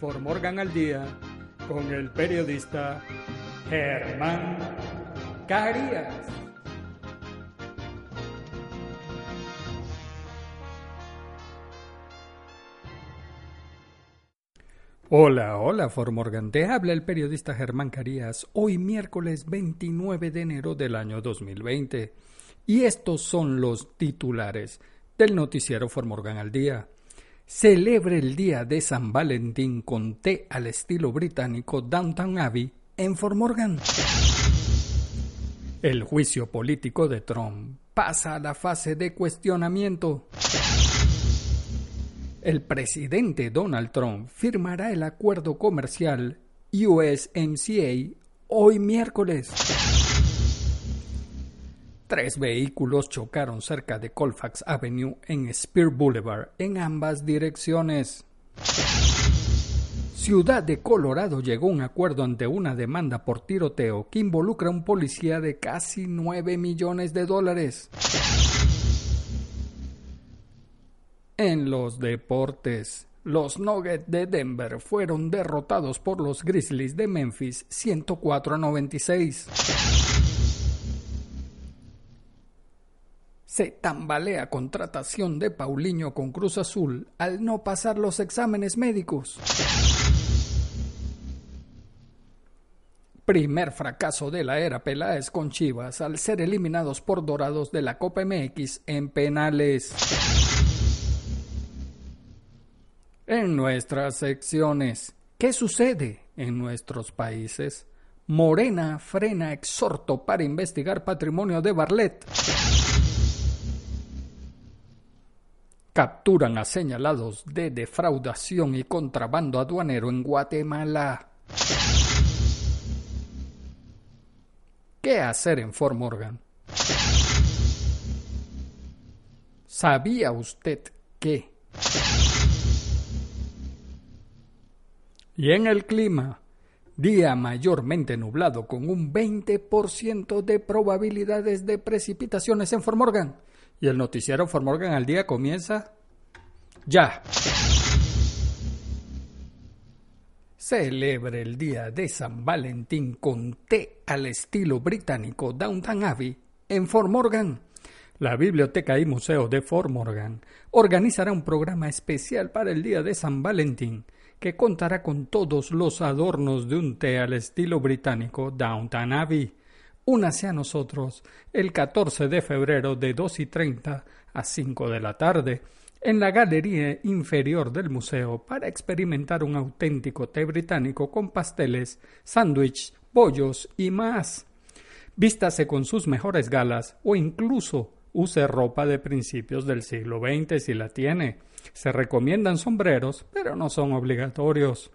For Morgan al Día con el periodista Germán Carías. Hola, hola For Morgan, te habla el periodista Germán Carías, hoy miércoles 29 de enero del año 2020. Y estos son los titulares del noticiero For Morgan al Día. Celebre el día de San Valentín con té al estilo británico Downtown Abbey en Fort Morgan. El juicio político de Trump pasa a la fase de cuestionamiento. El presidente Donald Trump firmará el acuerdo comercial USMCA hoy miércoles. Tres vehículos chocaron cerca de Colfax Avenue en Spear Boulevard en ambas direcciones. Ciudad de Colorado llegó a un acuerdo ante una demanda por tiroteo que involucra a un policía de casi 9 millones de dólares. En los deportes, los Nuggets de Denver fueron derrotados por los Grizzlies de Memphis 104 a 96. Se tambalea contratación de Paulinho con Cruz Azul al no pasar los exámenes médicos. Primer fracaso de la era Peláez con Chivas al ser eliminados por Dorados de la Copa MX en penales. En nuestras secciones, ¿qué sucede en nuestros países? Morena frena exhorto para investigar patrimonio de Barlet. Capturan a señalados de defraudación y contrabando aduanero en Guatemala. ¿Qué hacer en Fort Morgan? ¿Sabía usted que? Y en el clima, día mayormente nublado con un 20% de probabilidades de precipitaciones en Fort Morgan y el noticiero For Morgan al día comienza ya. Celebre el día de San Valentín con té al estilo británico Downtown Abbey en Fort Morgan. La Biblioteca y Museo de Fort Morgan organizará un programa especial para el día de San Valentín que contará con todos los adornos de un té al estilo británico Downtown Abbey Únase a nosotros el 14 de febrero de 2 y 30 a 5 de la tarde en la galería inferior del museo para experimentar un auténtico té británico con pasteles, sándwich, bollos y más. Vístase con sus mejores galas o incluso use ropa de principios del siglo XX si la tiene. Se recomiendan sombreros, pero no son obligatorios.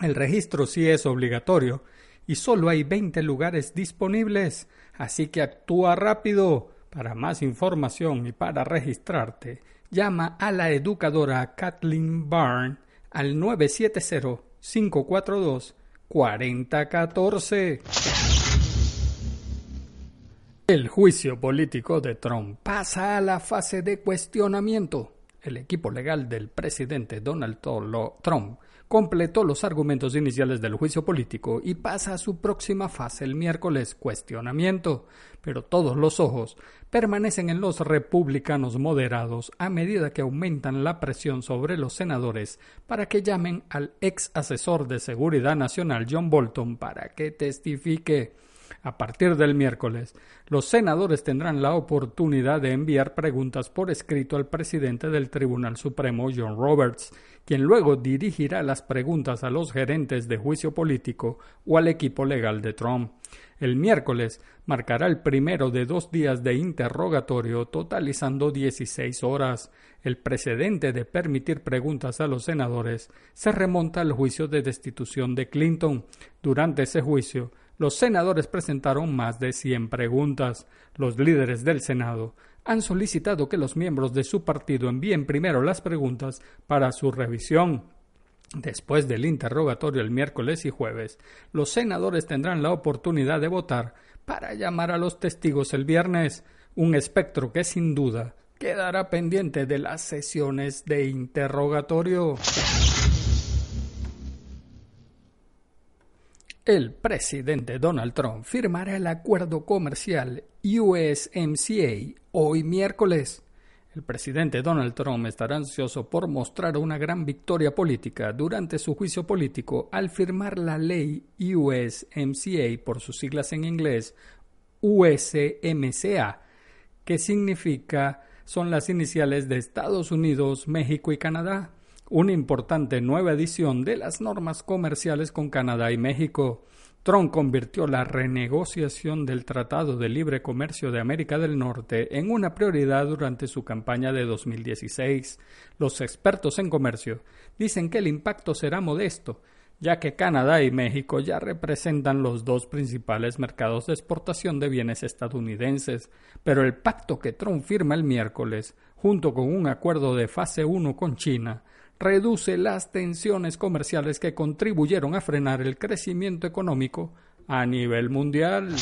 El registro sí es obligatorio y solo hay 20 lugares disponibles, así que actúa rápido. Para más información y para registrarte, llama a la educadora Kathleen Byrne al 970-542-4014. El juicio político de Trump pasa a la fase de cuestionamiento. El equipo legal del presidente Donald Trump completó los argumentos iniciales del juicio político y pasa a su próxima fase el miércoles, cuestionamiento. Pero todos los ojos permanecen en los republicanos moderados a medida que aumentan la presión sobre los senadores para que llamen al ex asesor de seguridad nacional John Bolton para que testifique. A partir del miércoles, los senadores tendrán la oportunidad de enviar preguntas por escrito al presidente del Tribunal Supremo, John Roberts, quien luego dirigirá las preguntas a los gerentes de juicio político o al equipo legal de Trump. El miércoles marcará el primero de dos días de interrogatorio totalizando 16 horas. El precedente de permitir preguntas a los senadores se remonta al juicio de destitución de Clinton. Durante ese juicio, los senadores presentaron más de 100 preguntas. Los líderes del Senado han solicitado que los miembros de su partido envíen primero las preguntas para su revisión. Después del interrogatorio el miércoles y jueves, los senadores tendrán la oportunidad de votar para llamar a los testigos el viernes, un espectro que sin duda quedará pendiente de las sesiones de interrogatorio. El presidente Donald Trump firmará el acuerdo comercial USMCA hoy miércoles. El presidente Donald Trump estará ansioso por mostrar una gran victoria política durante su juicio político al firmar la ley USMCA por sus siglas en inglés USMCA, que significa son las iniciales de Estados Unidos, México y Canadá una importante nueva edición de las normas comerciales con Canadá y México. Trump convirtió la renegociación del Tratado de Libre Comercio de América del Norte en una prioridad durante su campaña de 2016. Los expertos en comercio dicen que el impacto será modesto, ya que Canadá y México ya representan los dos principales mercados de exportación de bienes estadounidenses, pero el pacto que Trump firma el miércoles, junto con un acuerdo de fase 1 con China, reduce las tensiones comerciales que contribuyeron a frenar el crecimiento económico a nivel mundial.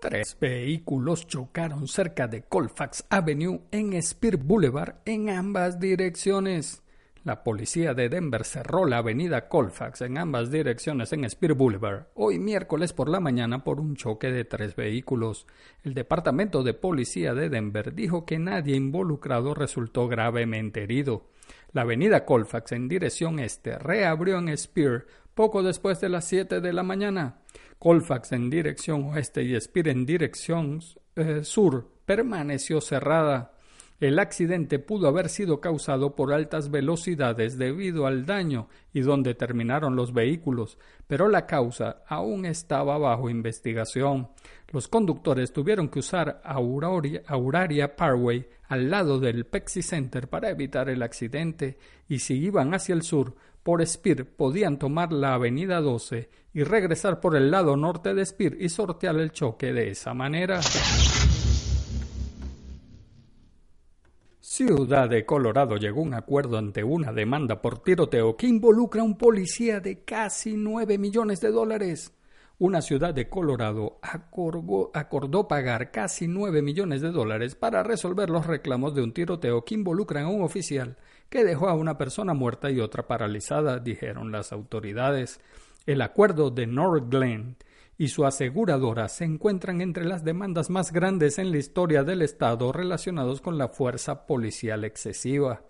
Tres vehículos chocaron cerca de Colfax Avenue en Spear Boulevard en ambas direcciones. La policía de Denver cerró la avenida Colfax en ambas direcciones en Spear Boulevard hoy miércoles por la mañana por un choque de tres vehículos. El departamento de policía de Denver dijo que nadie involucrado resultó gravemente herido. La avenida Colfax en dirección este reabrió en Spear poco después de las 7 de la mañana. Colfax en dirección oeste y Spear en dirección eh, sur permaneció cerrada. El accidente pudo haber sido causado por altas velocidades debido al daño y donde terminaron los vehículos, pero la causa aún estaba bajo investigación. Los conductores tuvieron que usar Auraria, Parkway al lado del Pepsi Center para evitar el accidente y si iban hacia el sur por Spear podían tomar la avenida 12 y regresar por el lado norte de Spear y sortear el choque de esa manera. Ciudad de Colorado llegó a un acuerdo ante una demanda por tiroteo que involucra a un policía de casi 9 millones de dólares. Una ciudad de Colorado acordó, pagar casi 9 millones de dólares para resolver los reclamos de un tiroteo que involucran a un oficial que dejó a una persona muerta y otra paralizada, dijeron las autoridades. El acuerdo de North Glen y su aseguradora se encuentran entre las demandas más grandes en la historia del Estado relacionados con la fuerza policial excesiva.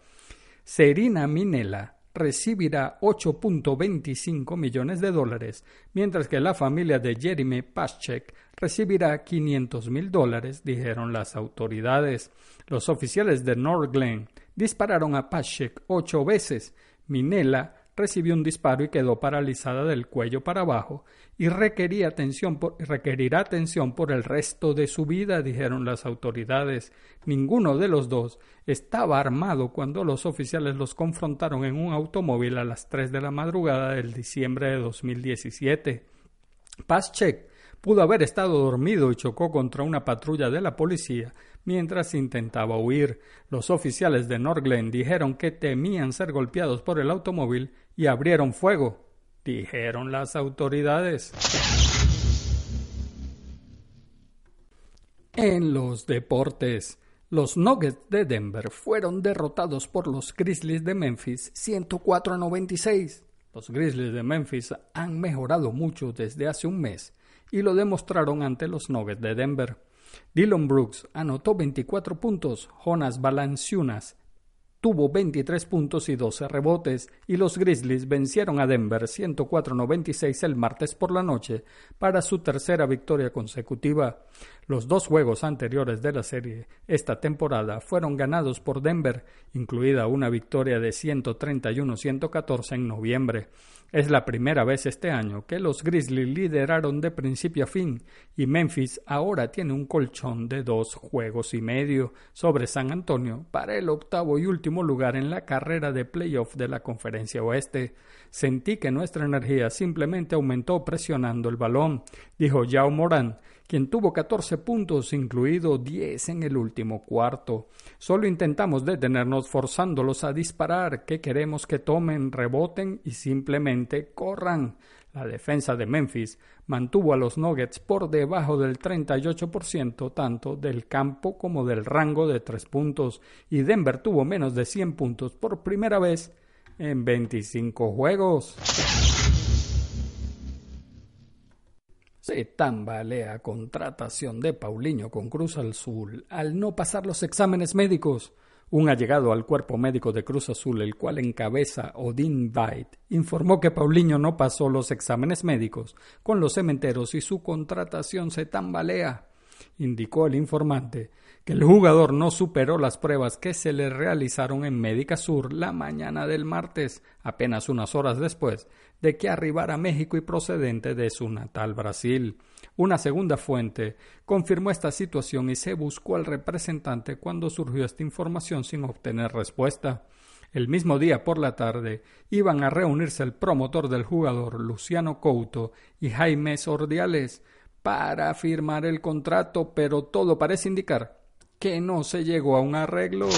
Serina Minella recibirá 8.25 millones de dólares, mientras que la familia de Jeremy Paschek recibirá 500 mil dólares, dijeron las autoridades. Los oficiales de North Glen dispararon a Paschek ocho veces. Minella recibió un disparo y quedó paralizada del cuello para abajo y requería atención por, requerirá atención por el resto de su vida, dijeron las autoridades. Ninguno de los dos estaba armado cuando los oficiales los confrontaron en un automóvil a las 3 de la madrugada del diciembre de 2017. Paschek pudo haber estado dormido y chocó contra una patrulla de la policía mientras intentaba huir. Los oficiales de Norglen dijeron que temían ser golpeados por el automóvil y abrieron fuego, dijeron las autoridades. En los deportes, Los Nuggets de Denver fueron derrotados por los Grizzlies de Memphis 104 a 96. Los Grizzlies de Memphis han mejorado mucho desde hace un mes y lo demostraron ante los Nuggets de Denver. Dylan Brooks anotó 24 puntos, Jonas Valanciunas tuvo 23 puntos y 12 rebotes, y los Grizzlies vencieron a Denver 104-96 el martes por la noche para su tercera victoria consecutiva. Los dos juegos anteriores de la serie esta temporada fueron ganados por Denver, incluida una victoria de 131-114 en noviembre. Es la primera vez este año que los Grizzlies lideraron de principio a fin y Memphis ahora tiene un colchón de dos juegos y medio sobre San Antonio para el octavo y último lugar en la carrera de playoff de la Conferencia Oeste. Sentí que nuestra energía simplemente aumentó presionando el balón, dijo Yao Moran, quien tuvo 14 puntos, incluido 10 en el último cuarto. Solo intentamos detenernos forzándolos a disparar, que queremos que tomen, reboten y simplemente corran. La defensa de Memphis mantuvo a los Nuggets por debajo del 38% tanto del campo como del rango de tres puntos y Denver tuvo menos de 100 puntos por primera vez en 25 juegos. Se tambalea contratación de Paulinho con Cruz Azul al no pasar los exámenes médicos. Un allegado al cuerpo médico de Cruz Azul, el cual encabeza Odin Byte, informó que Paulinho no pasó los exámenes médicos con los cementeros y su contratación se tambalea. Indicó el informante que el jugador no superó las pruebas que se le realizaron en Médica Sur la mañana del martes, apenas unas horas después de que arribara a México y procedente de su natal Brasil. Una segunda fuente confirmó esta situación y se buscó al representante cuando surgió esta información sin obtener respuesta. El mismo día por la tarde iban a reunirse el promotor del jugador Luciano Couto y Jaime Sordiales para firmar el contrato, pero todo parece indicar que no se llegó a un arreglo.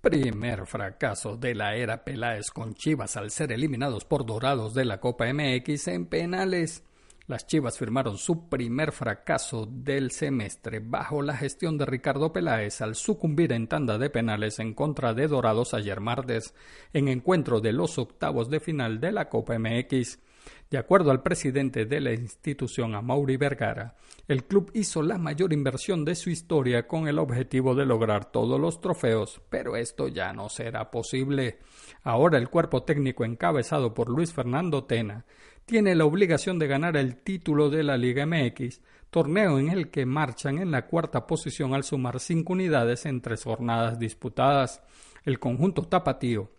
Primer fracaso de la era Peláez con Chivas al ser eliminados por Dorados de la Copa MX en penales. Las Chivas firmaron su primer fracaso del semestre bajo la gestión de Ricardo Peláez al sucumbir en tanda de penales en contra de Dorados ayer martes, en encuentro de los octavos de final de la Copa MX. De acuerdo al presidente de la institución, Amaury Vergara, el club hizo la mayor inversión de su historia con el objetivo de lograr todos los trofeos, pero esto ya no será posible. Ahora el cuerpo técnico encabezado por Luis Fernando Tena tiene la obligación de ganar el título de la Liga MX, torneo en el que marchan en la cuarta posición al sumar cinco unidades en tres jornadas disputadas. El conjunto tapatío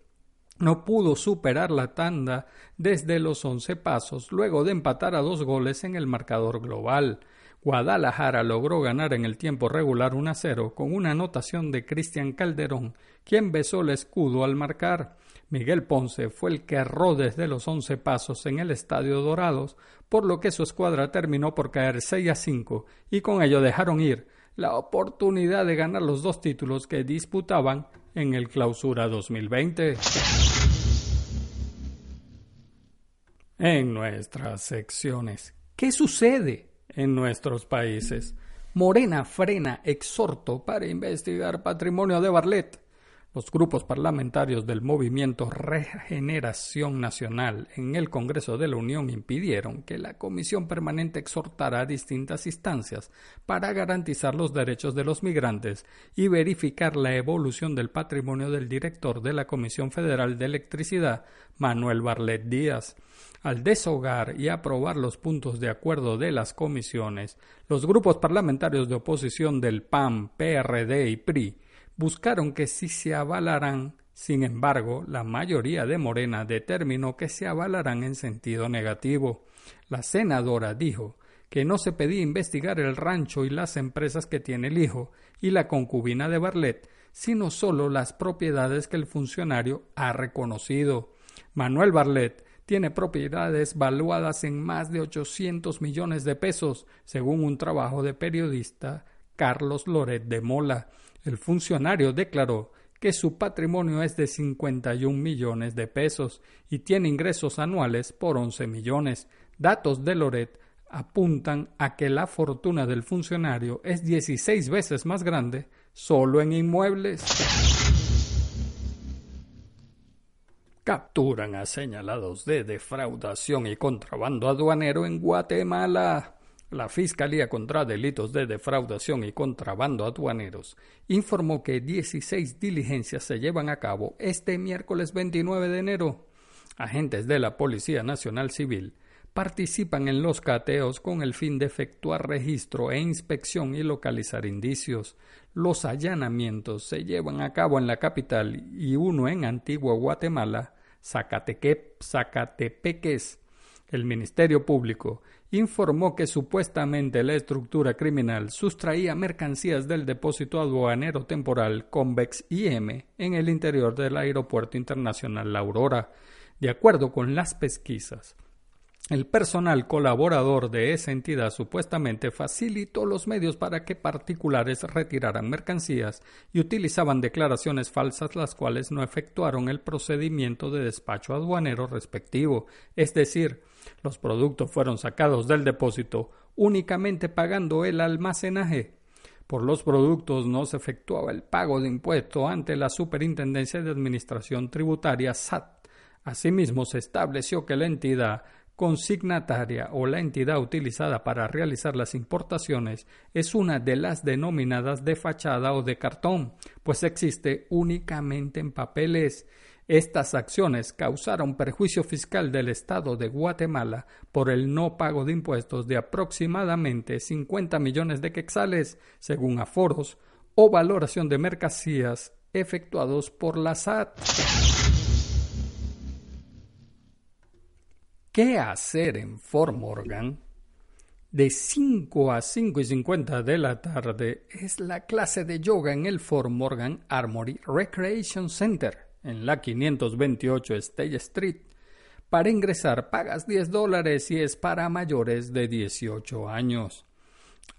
no pudo superar la tanda desde los once pasos luego de empatar a dos goles en el marcador global. Guadalajara logró ganar en el tiempo regular 1 a 0 con una anotación de Cristian Calderón, quien besó el escudo al marcar. Miguel Ponce fue el que erró desde los once pasos en el Estadio Dorados, por lo que su escuadra terminó por caer 6 a 5 y con ello dejaron ir la oportunidad de ganar los dos títulos que disputaban en el Clausura 2020. En nuestras secciones, ¿qué sucede en nuestros países? Morena frena exhorto para investigar patrimonio de Barlet. Los grupos parlamentarios del movimiento Regeneración Nacional en el Congreso de la Unión impidieron que la Comisión Permanente exhortara a distintas instancias para garantizar los derechos de los migrantes y verificar la evolución del patrimonio del director de la Comisión Federal de Electricidad, Manuel Barlet Díaz. Al deshogar y aprobar los puntos de acuerdo de las comisiones, los grupos parlamentarios de oposición del PAN, PRD y PRI buscaron que sí se avalarán, sin embargo, la mayoría de Morena determinó que se avalarán en sentido negativo. La senadora dijo que no se pedía investigar el rancho y las empresas que tiene el hijo y la concubina de Barlet, sino solo las propiedades que el funcionario ha reconocido. Manuel Barlet tiene propiedades valuadas en más de 800 millones de pesos, según un trabajo de periodista Carlos Loret de Mola. El funcionario declaró que su patrimonio es de 51 millones de pesos y tiene ingresos anuales por 11 millones. Datos de Loret apuntan a que la fortuna del funcionario es 16 veces más grande solo en inmuebles. Capturan a señalados de defraudación y contrabando aduanero en Guatemala. La Fiscalía contra Delitos de Defraudación y Contrabando Aduaneros informó que 16 diligencias se llevan a cabo este miércoles 29 de enero. Agentes de la Policía Nacional Civil participan en los cateos con el fin de efectuar registro e inspección y localizar indicios. Los allanamientos se llevan a cabo en la capital y uno en Antigua Guatemala, Zacatepeques. El Ministerio Público informó que supuestamente la estructura criminal sustraía mercancías del depósito aduanero temporal Convex IM en el interior del Aeropuerto Internacional La Aurora. De acuerdo con las pesquisas, el personal colaborador de esa entidad supuestamente facilitó los medios para que particulares retiraran mercancías y utilizaban declaraciones falsas las cuales no efectuaron el procedimiento de despacho aduanero respectivo, es decir, los productos fueron sacados del depósito únicamente pagando el almacenaje. Por los productos no se efectuaba el pago de impuesto ante la Superintendencia de Administración Tributaria SAT. Asimismo, se estableció que la entidad consignataria o la entidad utilizada para realizar las importaciones es una de las denominadas de fachada o de cartón, pues existe únicamente en papeles. Estas acciones causaron perjuicio fiscal del Estado de Guatemala por el no pago de impuestos de aproximadamente 50 millones de quetzales, según aforos o valoración de mercancías efectuados por la SAT. ¿Qué hacer en Fort Morgan? De 5 a 5 y 50 de la tarde es la clase de yoga en el Fort Morgan Armory Recreation Center en la 528 State Street. Para ingresar pagas 10 dólares y es para mayores de 18 años.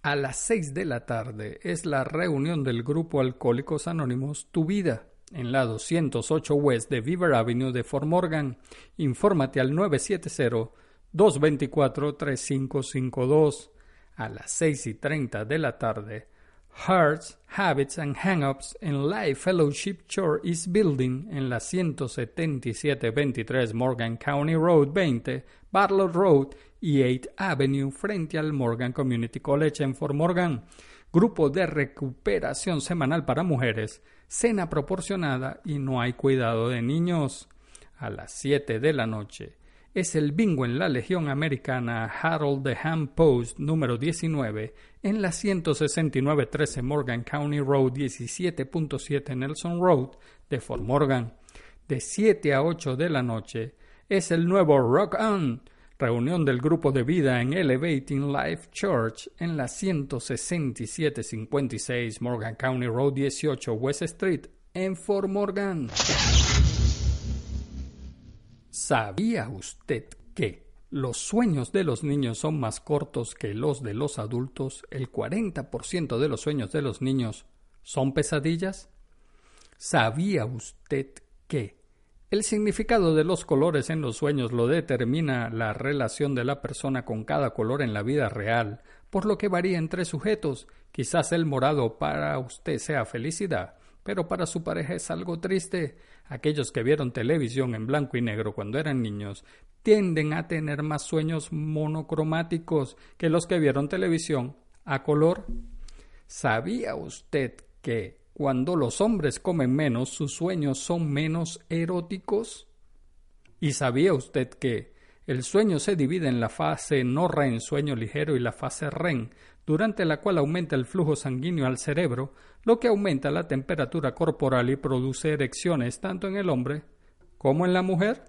A las 6 de la tarde es la reunión del grupo Alcohólicos Anónimos Tu Vida en la 208 West de Beaver Avenue de Fort Morgan. Infórmate al 970-224-3552 a las 6 y 30 de la tarde. Hearts, Habits and Hang-Ups en Life Fellowship Church East Building en la 17723 Morgan County Road 20, Bartlett Road y 8 Avenue frente al Morgan Community College en Fort Morgan. Grupo de recuperación semanal para mujeres cena proporcionada y no hay cuidado de niños. A las 7 de la noche es el bingo en la Legión Americana Harold Ham Post número 19 en la 16913 Morgan County Road 17.7 Nelson Road de Fort Morgan. De 7 a 8 de la noche es el nuevo Rock On reunión del grupo de vida en Elevating Life Church en la 16756 Morgan County Road 18 West Street en Fort Morgan. ¿Sabía usted que los sueños de los niños son más cortos que los de los adultos? ¿El 40% de los sueños de los niños son pesadillas? ¿Sabía usted que el significado de los colores en los sueños lo determina la relación de la persona con cada color en la vida real, por lo que varía entre sujetos. Quizás el morado para usted sea felicidad, pero para su pareja es algo triste. Aquellos que vieron televisión en blanco y negro cuando eran niños tienden a tener más sueños monocromáticos que los que vieron televisión a color. ¿Sabía usted que cuando los hombres comen menos, sus sueños son menos eróticos? ¿Y sabía usted que el sueño se divide en la fase no REM, sueño ligero, y la fase REM, durante la cual aumenta el flujo sanguíneo al cerebro, lo que aumenta la temperatura corporal y produce erecciones tanto en el hombre como en la mujer?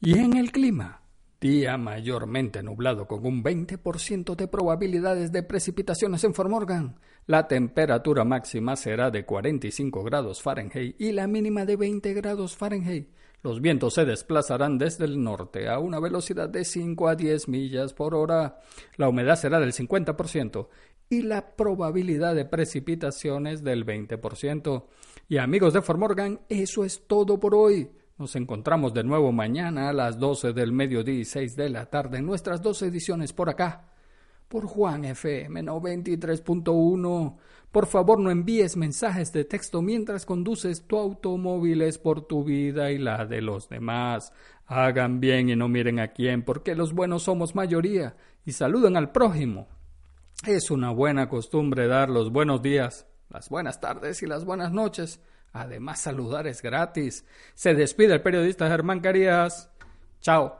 ¿Y en el clima? Día mayormente nublado con un 20% de probabilidades de precipitaciones en Formorgan. La temperatura máxima será de 45 grados Fahrenheit y la mínima de 20 grados Fahrenheit. Los vientos se desplazarán desde el norte a una velocidad de 5 a 10 millas por hora. La humedad será del 50% y la probabilidad de precipitaciones del 20%. Y amigos de Formorgan, eso es todo por hoy. Nos encontramos de nuevo mañana a las 12 del mediodía y 6 de la tarde en nuestras dos ediciones por acá, por Juan FM 93.1. Por favor, no envíes mensajes de texto mientras conduces tu automóvil, es por tu vida y la de los demás. Hagan bien y no miren a quién, porque los buenos somos mayoría, y saluden al prójimo. Es una buena costumbre dar los buenos días, las buenas tardes y las buenas noches. Además, saludar es gratis. Se despide el periodista Germán Carías. Chao.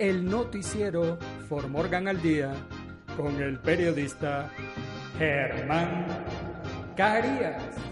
el noticiero For Morgan al Día con el periodista Germán Carías.